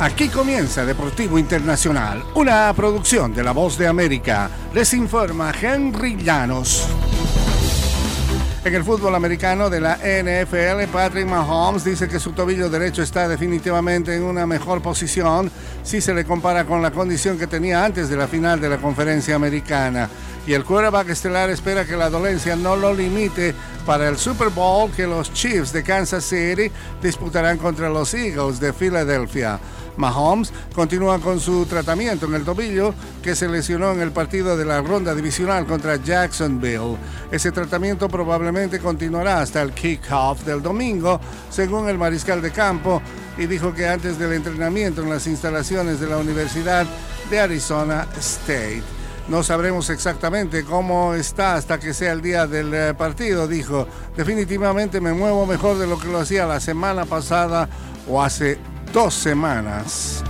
Aquí comienza Deportivo Internacional, una producción de La Voz de América. Les informa Henry Llanos. En el fútbol americano de la NFL, Patrick Mahomes dice que su tobillo derecho está definitivamente en una mejor posición si se le compara con la condición que tenía antes de la final de la conferencia americana. Y el quarterback estelar espera que la dolencia no lo limite para el Super Bowl que los Chiefs de Kansas City disputarán contra los Eagles de Filadelfia. Mahomes continúa con su tratamiento en el tobillo que se lesionó en el partido de la ronda divisional contra Jacksonville. Ese tratamiento probablemente continuará hasta el kickoff del domingo, según el mariscal de campo, y dijo que antes del entrenamiento en las instalaciones de la Universidad de Arizona State. No sabremos exactamente cómo está hasta que sea el día del eh, partido, dijo. Definitivamente me muevo mejor de lo que lo hacía la semana pasada o hace dos semanas.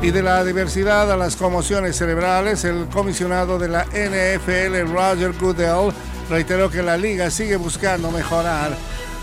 Y de la diversidad a las conmociones cerebrales, el comisionado de la NFL, Roger Goodell, reiteró que la liga sigue buscando mejorar.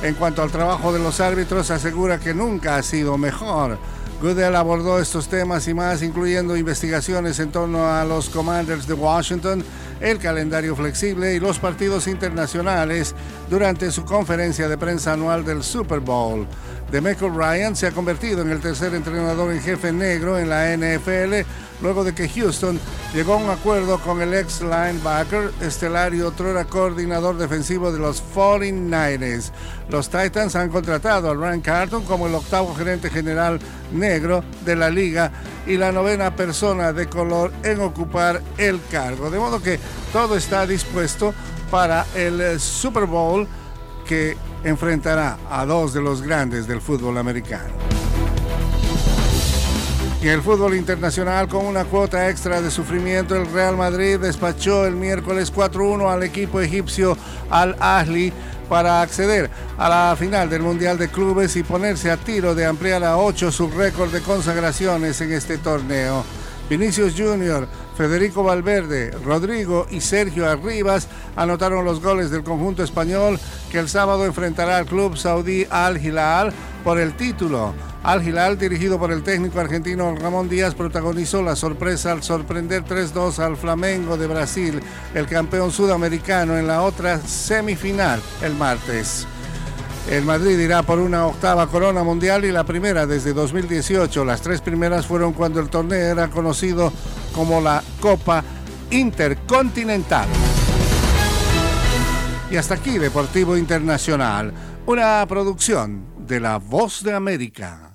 En cuanto al trabajo de los árbitros, asegura que nunca ha sido mejor. Goodell abordó estos temas y más, incluyendo investigaciones en torno a los Commanders de Washington, el calendario flexible y los partidos internacionales durante su conferencia de prensa anual del Super Bowl. Demeco Ryan se ha convertido en el tercer entrenador en jefe negro en la NFL luego de que Houston llegó a un acuerdo con el ex linebacker estelar y otro era coordinador defensivo de los 49ers. Los Titans han contratado a Ryan Carton como el octavo gerente general negro de la liga y la novena persona de color en ocupar el cargo. De modo que todo está dispuesto para el Super Bowl que enfrentará a dos de los grandes del fútbol americano. Y el fútbol internacional con una cuota extra de sufrimiento, el Real Madrid despachó el miércoles 4-1 al equipo egipcio Al Ahly para acceder a la final del Mundial de Clubes y ponerse a tiro de ampliar a 8 su récord de consagraciones en este torneo. Vinicius Junior, Federico Valverde, Rodrigo y Sergio Arribas anotaron los goles del conjunto español que el sábado enfrentará al club saudí Al Hilal por el título. Al Hilal, dirigido por el técnico argentino Ramón Díaz, protagonizó la sorpresa al sorprender 3-2 al Flamengo de Brasil, el campeón sudamericano, en la otra semifinal el martes. El Madrid irá por una octava corona mundial y la primera desde 2018. Las tres primeras fueron cuando el torneo era conocido como la Copa Intercontinental. Y hasta aquí Deportivo Internacional, una producción de La Voz de América.